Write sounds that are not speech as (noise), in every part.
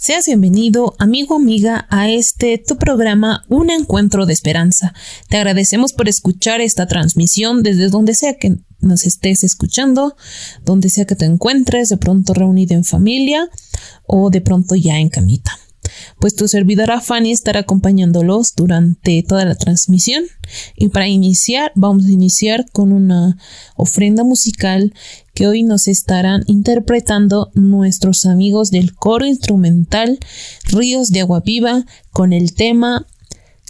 Seas bienvenido, amigo amiga, a este tu programa Un Encuentro de Esperanza. Te agradecemos por escuchar esta transmisión desde donde sea que nos estés escuchando, donde sea que te encuentres, de pronto reunido en familia o de pronto ya en camita pues tu servidora Fanny estará acompañándolos durante toda la transmisión. Y para iniciar, vamos a iniciar con una ofrenda musical que hoy nos estarán interpretando nuestros amigos del coro instrumental Ríos de Agua Viva con el tema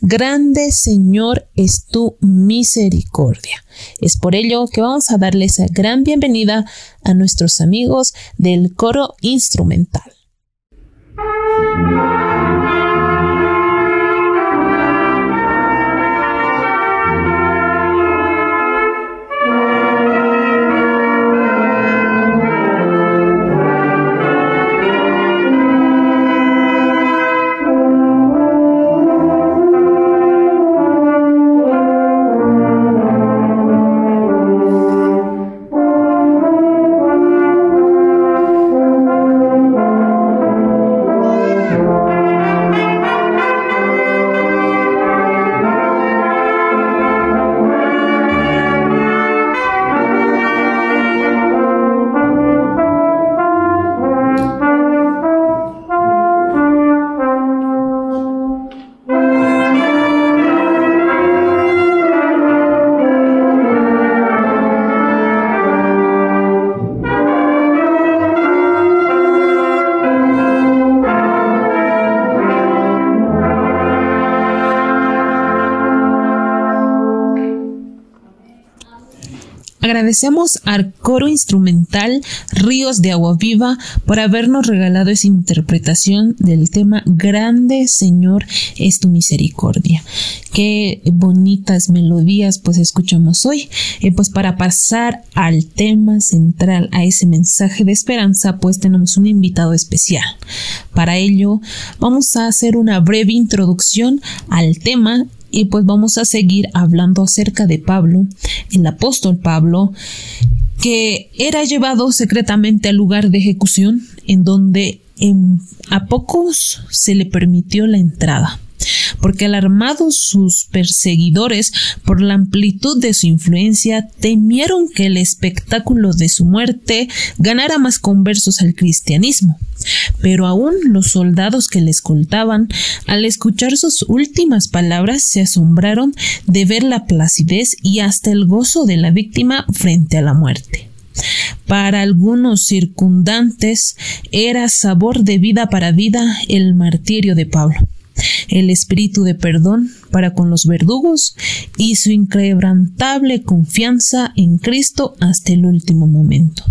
Grande Señor es tu misericordia. Es por ello que vamos a darle esa gran bienvenida a nuestros amigos del coro instrumental. Thank you. Agradecemos al coro instrumental Ríos de Agua Viva por habernos regalado esa interpretación del tema Grande Señor es tu misericordia. Qué bonitas melodías pues escuchamos hoy. Eh, pues para pasar al tema central, a ese mensaje de esperanza, pues tenemos un invitado especial. Para ello vamos a hacer una breve introducción al tema y pues vamos a seguir hablando acerca de Pablo, el apóstol Pablo, que era llevado secretamente al lugar de ejecución en donde a pocos se le permitió la entrada porque alarmados sus perseguidores por la amplitud de su influencia, temieron que el espectáculo de su muerte ganara más conversos al cristianismo. Pero aún los soldados que le escoltaban, al escuchar sus últimas palabras, se asombraron de ver la placidez y hasta el gozo de la víctima frente a la muerte. Para algunos circundantes era sabor de vida para vida el martirio de Pablo el espíritu de perdón para con los verdugos y su inquebrantable confianza en Cristo hasta el último momento.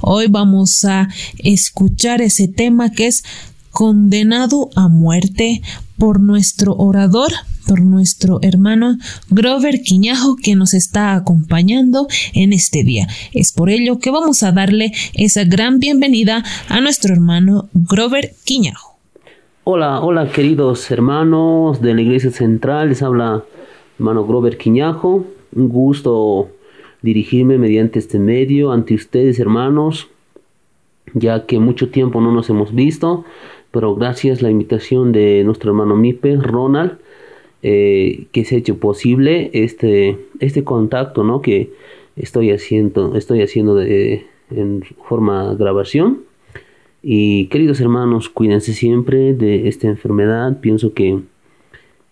Hoy vamos a escuchar ese tema que es condenado a muerte por nuestro orador, por nuestro hermano Grover Quiñajo que nos está acompañando en este día. Es por ello que vamos a darle esa gran bienvenida a nuestro hermano Grover Quiñajo. Hola, hola queridos hermanos de la Iglesia Central, les habla hermano Grover Quiñajo, un gusto dirigirme mediante este medio ante ustedes hermanos, ya que mucho tiempo no nos hemos visto, pero gracias a la invitación de nuestro hermano Mipe, Ronald, eh, que se ha hecho posible este, este contacto ¿no? que estoy haciendo, estoy haciendo de, en forma grabación. Y queridos hermanos, cuídense siempre de esta enfermedad. Pienso que,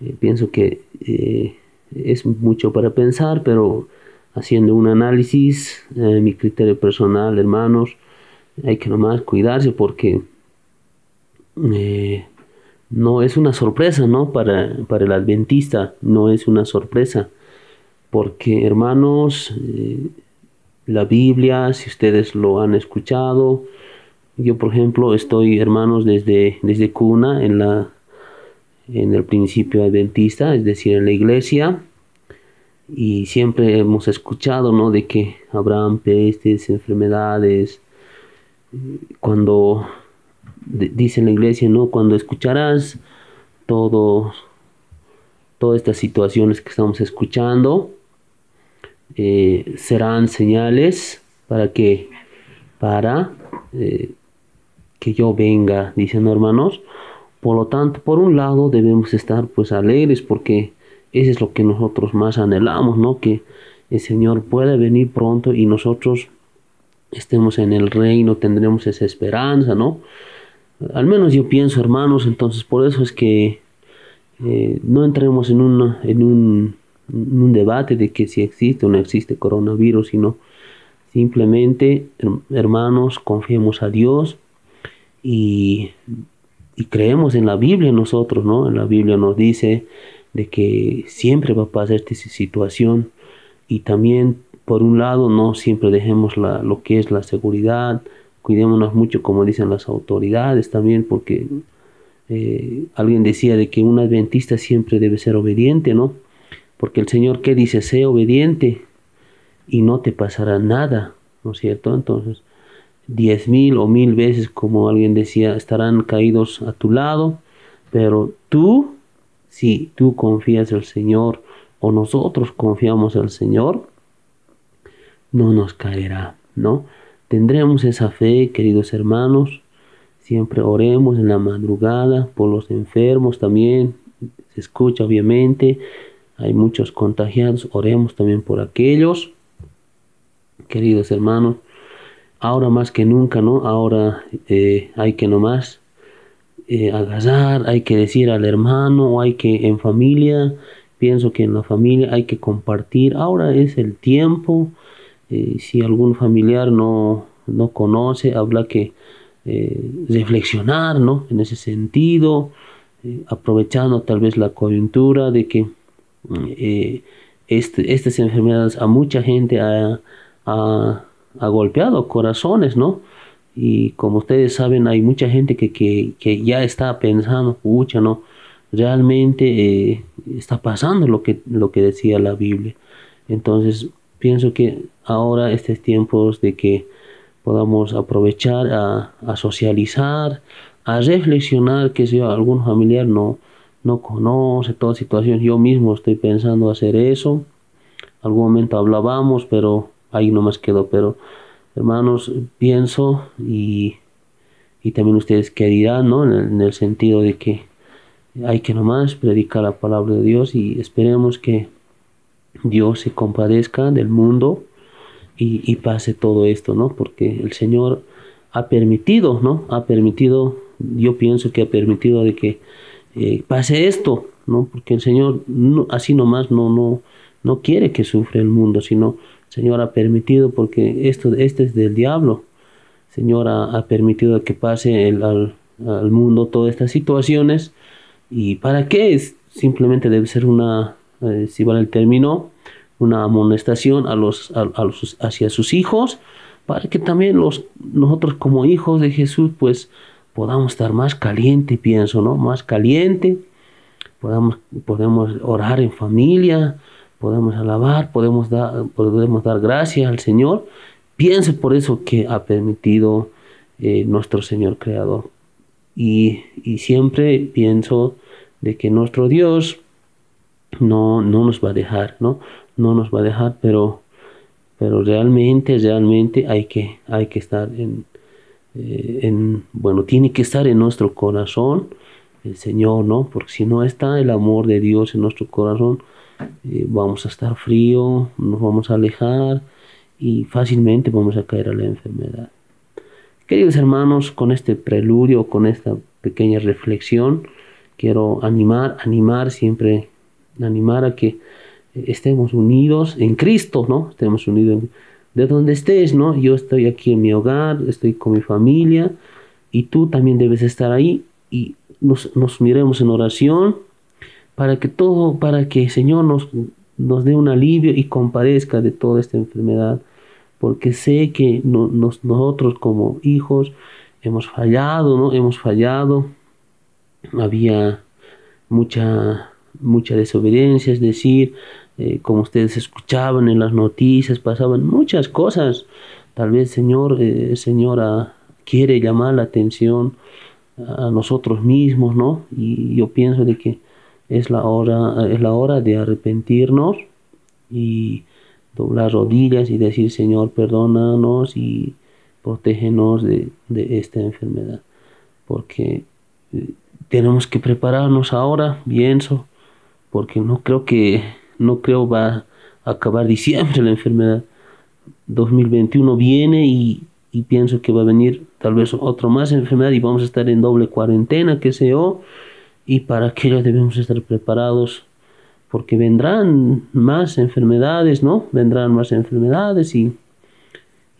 eh, pienso que eh, es mucho para pensar, pero haciendo un análisis, eh, mi criterio personal, hermanos, hay que nomás cuidarse porque no es una sorpresa, ¿no? Para, para el adventista no es una sorpresa. Porque, hermanos, la Biblia, si ustedes lo han escuchado, yo, por ejemplo, estoy, hermanos, desde, desde cuna en, la, en el principio adventista, es decir, en la iglesia, y siempre hemos escuchado, ¿no?, de que habrán pestes, enfermedades, cuando dice en la iglesia, ¿no?, cuando escucharás todo, todas estas situaciones que estamos escuchando, eh, serán señales para que, para... Eh, que yo venga, dicen hermanos. Por lo tanto, por un lado debemos estar pues alegres porque eso es lo que nosotros más anhelamos, ¿no? Que el Señor pueda venir pronto y nosotros estemos en el reino, tendremos esa esperanza, ¿no? Al menos yo pienso, hermanos, entonces por eso es que eh, no entremos en, un, en un debate de que si existe o no existe coronavirus, sino simplemente, hermanos, confiemos a Dios y, creemos en la Biblia nosotros, ¿no? La Biblia nos dice de que siempre va a pasar esta situación y también por un lado no siempre dejemos la, lo que es la seguridad, cuidémonos mucho como dicen las autoridades también porque eh, alguien decía de que un adventista siempre debe ser obediente, ¿no? Porque el Señor que dice, sé obediente y no te pasará nada, ¿no es cierto? Entonces, diez mil o mil veces, como alguien decía, estarán caídos a tu lado, pero tú, si tú confías el Señor o nosotros confiamos el Señor, no nos caerá, ¿no? Tendremos esa fe, queridos hermanos, siempre oremos en la madrugada por los enfermos también, se escucha obviamente, hay muchos contagiados, oremos también por aquellos, queridos hermanos, ahora más que nunca, ¿no? Ahora eh, hay que nomás eh, agasar, hay que decir al hermano, o hay que en familia, pienso que en la familia hay que compartir, ahora es el tiempo, eh, si algún familiar no, no conoce, habla que eh, reflexionar, ¿no? En ese sentido, aprovechando tal vez la coyuntura de que este, estas enfermedades a mucha gente ha ha golpeado corazones, ¿no? Y como ustedes saben, hay mucha gente que, que, ya está pensando, pucha, ¿no? Realmente eh, está pasando lo que, lo que decía la Biblia. Entonces, pienso que ahora estos tiempos de que podamos aprovechar a, a socializar, a reflexionar que si algún familiar no, no conoce toda situación, yo mismo estoy pensando hacer eso. Algún momento hablábamos, pero ahí nomás quedó, pero hermanos, pienso y, y también ustedes qué dirán, ¿no? En el, sentido de que hay que nomás predicar la palabra de Dios y esperemos que Dios se compadezca del mundo y, y, pase todo esto, ¿no? Porque el Señor ha permitido, ¿no? Ha permitido, yo pienso que ha permitido de que eh, pase esto, ¿no? Porque el Señor así nomás no, no, no quiere que sufra el mundo, sino Señor ha permitido, porque esto este es del diablo. Señor ha, permitido que pase al, mundo todas estas situaciones. ¿Y para qué? Es, simplemente debe ser una, eh, si vale el término, una amonestación a los, a, los, hacia sus hijos, para que también los, nosotros como hijos de Jesús, pues podamos estar más caliente, pienso, ¿no? Más caliente, podamos, podemos orar en familia, podemos alabar, podemos dar, podemos dar gracias al Señor. Piense por eso que ha permitido eh, nuestro Señor Creador. Y, siempre pienso de que nuestro Dios no, no nos va a dejar, ¿no? No nos va a dejar, pero, pero realmente, realmente hay que, hay que estar en, eh, en, bueno, tiene que estar en nuestro corazón el Señor, ¿no? Porque si no está el amor de Dios en nuestro corazón, eh, vamos a estar frío, nos vamos a alejar y fácilmente vamos a caer a la enfermedad. Queridos hermanos, con este preludio, con esta pequeña reflexión, quiero animar, animar siempre, animar a que estemos unidos en Cristo, ¿no? Estemos unidos de donde estés, ¿no? Yo estoy aquí en mi hogar, estoy con mi familia y tú también debes estar ahí y nos, nos miremos en oración para que todo, para que el Señor nos, nos dé un alivio y compadezca de toda esta enfermedad, porque sé que nosotros como hijos hemos fallado, ¿no? Hemos fallado, había mucha, mucha desobediencia, es decir, eh, como ustedes escuchaban en las noticias, pasaban muchas cosas. Tal vez Señor, eh, Señora quiere llamar la atención a nosotros mismos, ¿no? Y yo pienso de que es la hora, es la hora de arrepentirnos y doblar rodillas y decir Señor perdónanos y protégenos de, esta enfermedad. porque eh, tenemos que prepararnos ahora, pienso, porque no creo que, no creo va a acabar diciembre la enfermedad. 2021 viene y, y pienso que va a venir tal vez otro más enfermedad y vamos a estar en doble cuarentena, qué sé yo, y para aquello debemos estar preparados porque vendrán más enfermedades, ¿no? Vendrán más enfermedades y,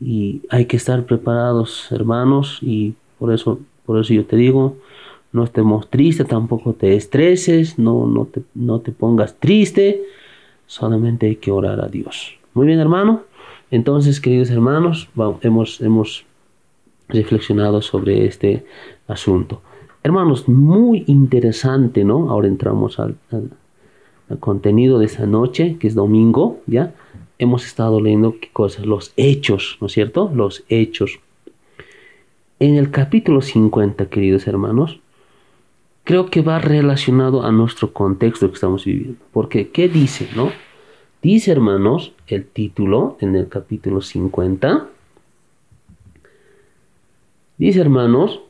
y hay que estar preparados, hermanos, y por eso, por eso yo te digo, no estemos tristes, tampoco te estreses, no, no, te, no te pongas triste, solamente hay que orar a Dios. Muy bien, hermano. Entonces, queridos hermanos, hemos, hemos reflexionado sobre este asunto. Hermanos, muy interesante, ¿no? Ahora entramos al, contenido de esa noche, que es domingo, ¿ya? Hemos estado leyendo qué cosas, los hechos, ¿no es cierto? Los hechos. En el capítulo 50, queridos hermanos, creo que va relacionado a nuestro contexto que estamos viviendo. Porque, ¿qué dice, no? Dice, hermanos, el título en el capítulo 50. Dice, hermanos,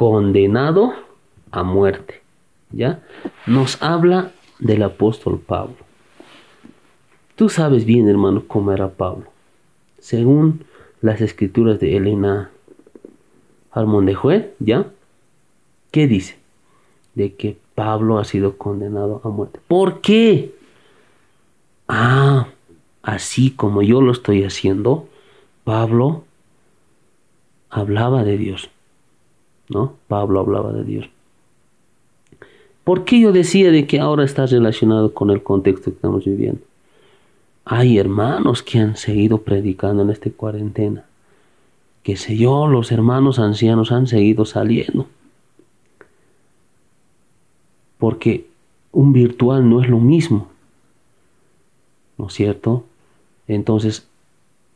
condenado a muerte. ¿Ya? Nos habla del apóstol Pablo. Tú sabes bien, hermano, cómo era Pablo. Según las escrituras de Elena Juez, ¿ya? ¿Qué dice? De que Pablo ha sido condenado a muerte. ¿Por qué? Ah, así como yo lo estoy haciendo, Pablo hablaba de Dios. ¿No? Pablo hablaba de Dios. ¿Por qué yo decía de que ahora está relacionado con el contexto que estamos viviendo? Hay hermanos que han seguido predicando en esta cuarentena. Que sé yo, los hermanos ancianos han seguido saliendo porque un virtual no es lo mismo, ¿no es cierto? Entonces,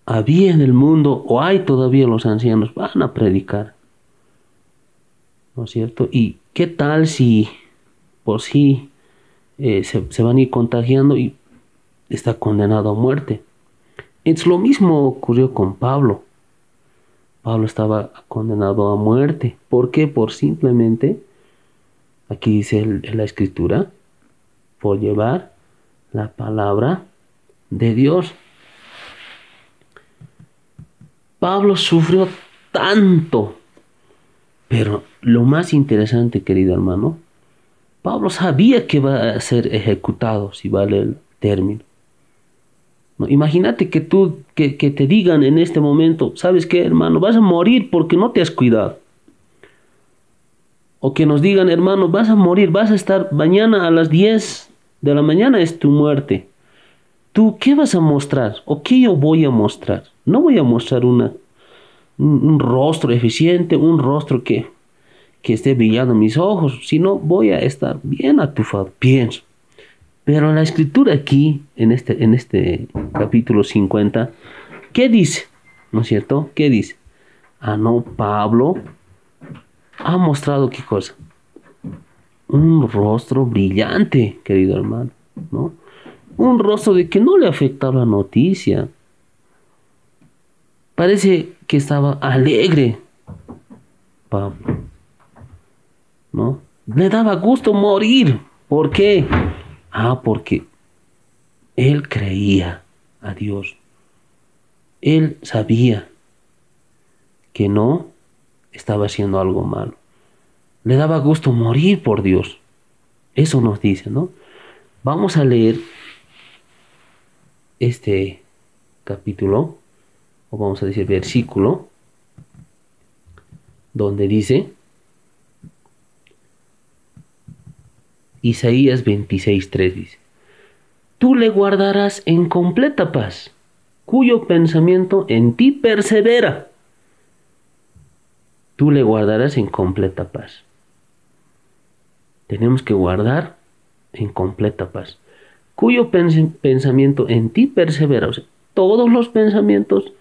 había en el mundo, o hay todavía los ancianos, van a predicar, ¿no es cierto? ¿Y qué tal si por sí eh, se, van a ir contagiando y está condenado a muerte? Es lo mismo ocurrió con Pablo. Pablo estaba condenado a muerte. ¿Por qué? Por simplemente Aquí dice la escritura, por llevar la palabra de Dios. Pablo sufrió tanto, pero lo más interesante, querido hermano, Pablo sabía que va a ser ejecutado, si vale el término. No, imagínate que tú, que, que te digan en este momento, ¿sabes qué, hermano? Vas a morir porque no te has cuidado o que nos digan, hermano, vas a morir, vas a estar mañana a las 10 de la mañana es tu muerte. ¿Tú qué vas a mostrar? ¿O qué yo voy a mostrar? No voy a mostrar una, un, rostro eficiente, un rostro que, que esté brillando mis ojos, sino voy a estar bien atufado, pienso. Pero la escritura aquí, en este, en este capítulo 50, ¿qué dice? ¿No es cierto? ¿Qué dice? Ah, no, Pablo ha mostrado qué cosa? Un rostro brillante, querido hermano, ¿no? Un rostro de que no le afectaba la noticia. Parece que estaba alegre, ¿no? Le daba gusto morir. ¿Por qué? Ah, porque él creía a Dios. Él sabía que no estaba haciendo algo malo. Le daba gusto morir por Dios. Eso nos dice, ¿no? Vamos a leer este capítulo, o vamos a decir versículo, donde dice, Isaías 26.3 dice, Tú le guardarás en completa paz, cuyo pensamiento en ti persevera tú le guardarás en completa paz. Tenemos que guardar en completa paz, cuyo pensamiento en ti persevera. Todos los pensamientos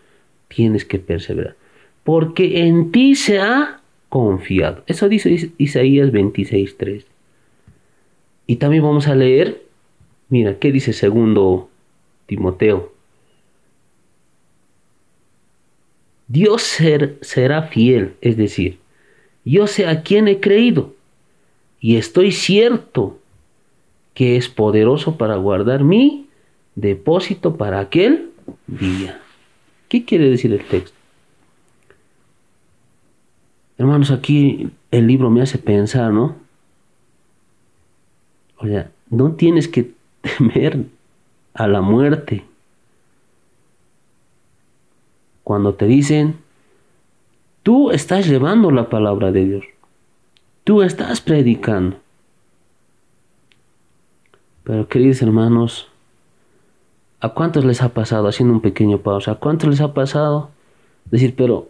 tienes que perseverar, porque en ti se ha confiado. Eso dice Isaías 26.3. Y también vamos a leer, mira, ¿qué dice segundo Timoteo Dios será fiel, es decir, yo sé a quién he creído y estoy cierto que es poderoso para guardar mi depósito para aquel día. ¿Qué quiere decir el texto? Hermanos, aquí el libro me hace pensar, ¿no? O sea, no tienes que (laughs) temer a la muerte. Cuando te dicen, tú estás llevando la palabra de Dios, tú estás predicando. Pero queridos hermanos, ¿a cuántos les ha pasado, haciendo un pequeño pausa, a cuántos les ha pasado decir, pero,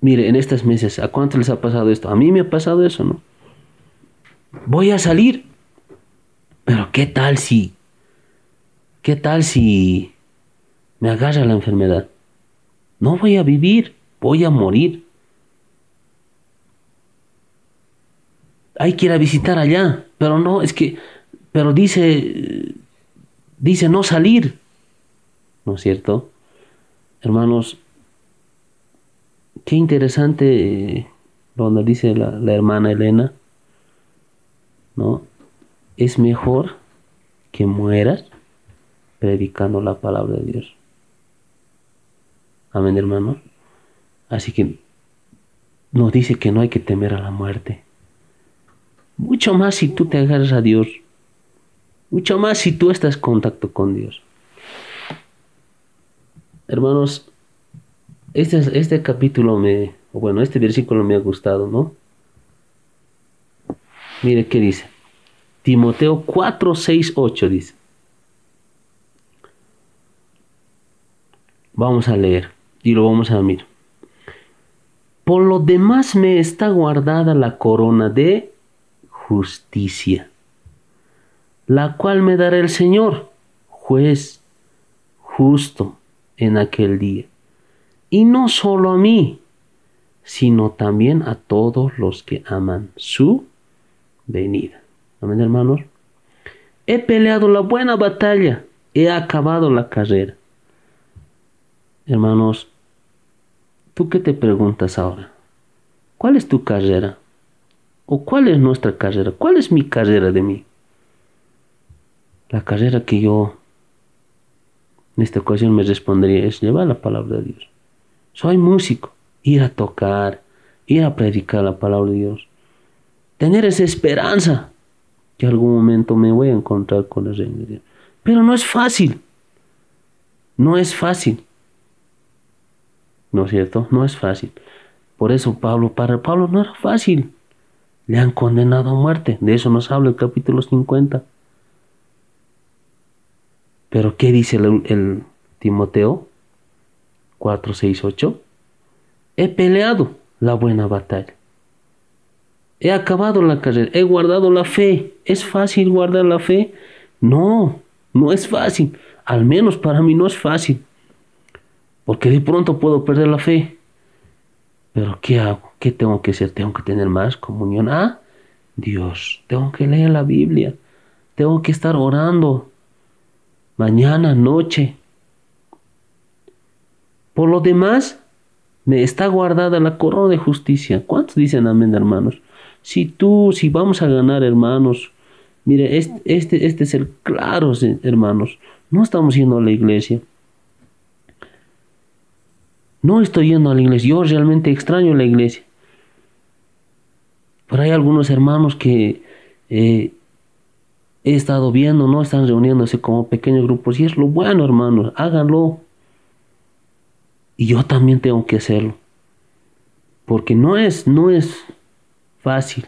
mire, en estos meses, ¿a cuántos les ha pasado esto? A mí me ha pasado eso, ¿no? Voy a salir, pero ¿qué tal si, qué tal si me agarra la enfermedad? No voy a vivir, voy a morir. Hay que ir a visitar allá, pero no, es que, pero dice, dice no salir. ¿No es cierto? Hermanos, qué interesante eh, donde dice la, la hermana Elena, ¿no? Es mejor que mueras predicando la palabra de Dios. Amén, hermano. Así que nos dice que no hay que temer a la muerte. Mucho más si tú te agarras a Dios. Mucho más si tú estás en contacto con Dios. Hermanos, este, este capítulo me, bueno, este versículo me ha gustado, ¿no? Mire qué dice. Timoteo 4, 6, 8 dice. Vamos a leer y lo vamos a mirar. Por lo demás me está guardada la corona de justicia, la cual me dará el Señor, juez justo en aquel día. Y no solo a mí, sino también a todos los que aman su venida. Amén, hermanos. He peleado la buena batalla, he acabado la carrera. Hermanos, ¿tú qué te preguntas ahora? ¿Cuál es tu carrera? ¿O cuál es nuestra carrera? ¿Cuál es mi carrera de mí? La carrera que yo en esta ocasión me respondería es llevar la palabra de Dios. Soy músico, ir a tocar, ir a predicar la palabra de Dios. Tener esa esperanza que algún momento me voy a encontrar con el reino de Dios. Pero no es fácil. No es fácil. ¿No es cierto? No es fácil. Por eso Pablo, para Pablo no era fácil. Le han condenado a muerte. De eso nos habla el capítulo 50. Pero ¿qué dice el, Timoteo 4, 6, 8? He peleado la buena batalla. He acabado la carrera. He guardado la fe. ¿Es fácil guardar la fe? No, no es fácil. Al menos para mí no es fácil. Porque de pronto puedo perder la fe. Pero ¿qué hago? ¿Qué tengo que hacer? Tengo que tener más comunión. Ah, Dios. Tengo que leer la Biblia. Tengo que estar orando. Mañana, noche. Por lo demás, me está guardada la corona de justicia. ¿Cuántos dicen amén, hermanos? Si tú, si vamos a ganar, hermanos, mire, este, este, es el claro, hermanos. No estamos yendo a la iglesia. No estoy yendo a la iglesia. Yo realmente extraño la iglesia. Pero hay algunos hermanos que eh, he estado viendo, ¿no? Están reuniéndose como pequeños grupos. Y es lo bueno, hermanos. Háganlo. Y yo también tengo que hacerlo. Porque no es, no es fácil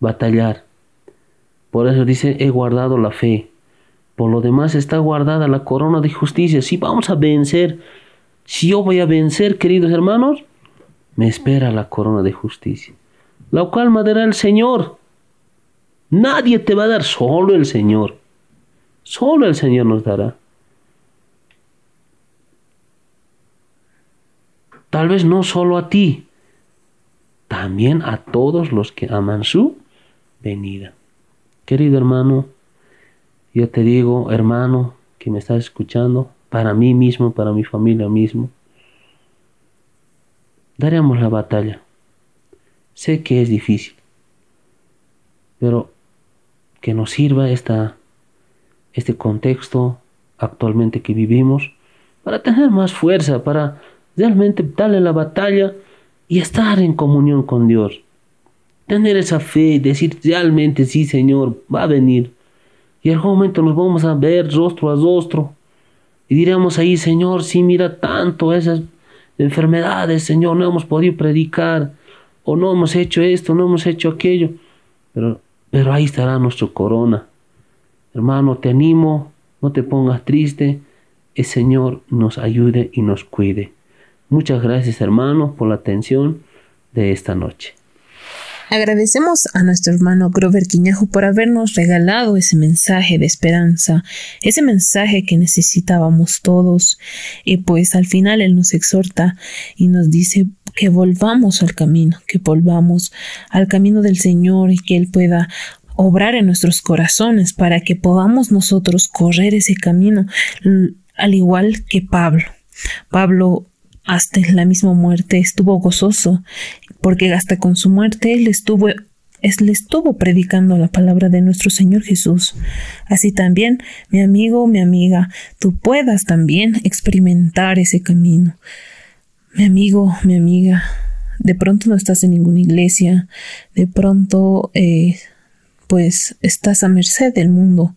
batallar. Por eso dice, he guardado la fe. Por lo demás está guardada la corona de justicia. Si vamos a vencer si yo voy a vencer, queridos hermanos, me espera la corona de justicia, la cual me dará el Señor. Nadie te va a dar, solo el Señor. Solo el Señor nos dará. Tal vez no solo a ti, también a todos los que aman su venida. Querido hermano, yo te digo, hermano, que me estás escuchando, para mí mismo, para mi familia mismo. daremos la batalla. Sé que es difícil, pero que nos sirva esta, este contexto actualmente que vivimos para tener más fuerza, para realmente darle la batalla y estar en comunión con Dios. Tener esa fe, decir realmente sí, Señor, va a venir. Y en algún momento nos vamos a ver rostro a rostro. Y diremos ahí, Señor, sí, mira tanto esas enfermedades, Señor, no hemos podido predicar. O no hemos hecho esto, no hemos hecho aquello. Pero pero ahí estará nuestra corona. Hermano, te animo, no te pongas triste, el Señor nos ayude y nos cuide. Muchas gracias, hermano, por la atención de esta noche. Agradecemos a nuestro hermano Grover Quiñajo por habernos regalado ese mensaje de esperanza, ese mensaje que necesitábamos todos. Y pues al final Él nos exhorta y nos dice que volvamos al camino, que volvamos al camino del Señor y que Él pueda obrar en nuestros corazones para que podamos nosotros correr ese camino, al igual que Pablo. Pablo hasta la misma muerte estuvo gozoso, porque hasta con su muerte él estuvo él estuvo predicando la palabra de nuestro Señor Jesús. Así también, mi amigo, mi amiga, tú puedas también experimentar ese camino. Mi amigo, mi amiga, de pronto no estás en ninguna iglesia, de pronto eh, pues estás a merced del mundo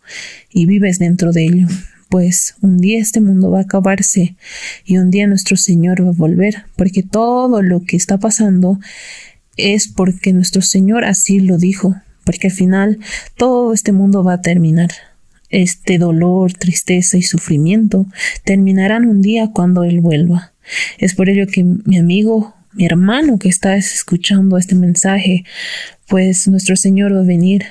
y vives dentro de ello pues un día este mundo va a acabarse y un día nuestro Señor va a volver, porque todo lo que está pasando es porque nuestro Señor así lo dijo, porque al final todo este mundo va a terminar. Este dolor, tristeza y sufrimiento terminarán un día cuando Él vuelva. Es por ello que mi amigo, mi hermano que está escuchando este mensaje, pues nuestro Señor va a venir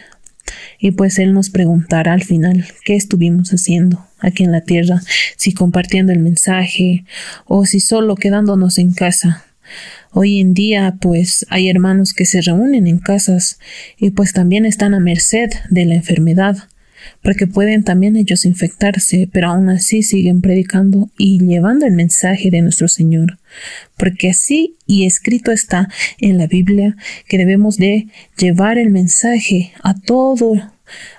y pues Él nos preguntará al final qué estuvimos haciendo aquí en la tierra, si compartiendo el mensaje o si solo quedándonos en casa. Hoy en día pues hay hermanos que se reúnen en casas y pues también están a merced de la enfermedad porque pueden también ellos infectarse, pero aún así siguen predicando y llevando el mensaje de nuestro Señor, porque así y escrito está en la Biblia que debemos de llevar el mensaje a todo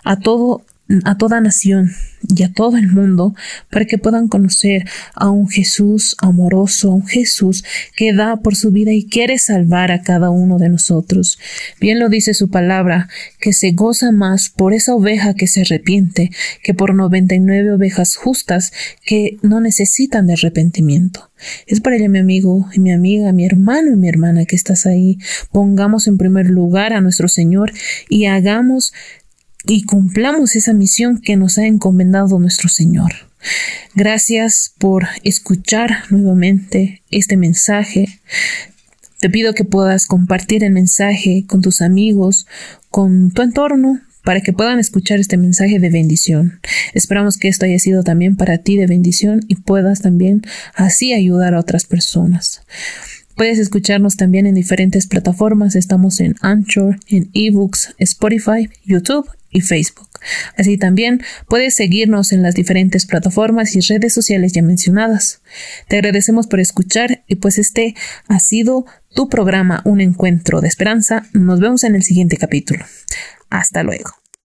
a todo a toda nación y a todo el mundo para que puedan conocer a un Jesús amoroso, a un Jesús que da por su vida y quiere salvar a cada uno de nosotros. Bien lo dice su palabra, que se goza más por esa oveja que se arrepiente que por noventa y nueve ovejas justas que no necesitan de arrepentimiento. Es para ello, mi amigo y mi amiga, mi hermano y mi hermana que estás ahí. Pongamos en primer lugar a nuestro Señor y hagamos y cumplamos esa misión que nos ha encomendado nuestro Señor. Gracias por escuchar nuevamente este mensaje. Te pido que puedas compartir el mensaje con tus amigos, con tu entorno, para que puedan escuchar este mensaje de bendición. Esperamos que esto haya sido también para ti de bendición y puedas también así ayudar a otras personas. Puedes escucharnos también en diferentes plataformas. Estamos en Anchor, en eBooks, Spotify, YouTube y Facebook. Así también puedes seguirnos en las diferentes plataformas y redes sociales ya mencionadas. Te agradecemos por escuchar y pues este ha sido tu programa Un Encuentro de Esperanza. Nos vemos en el siguiente capítulo. Hasta luego.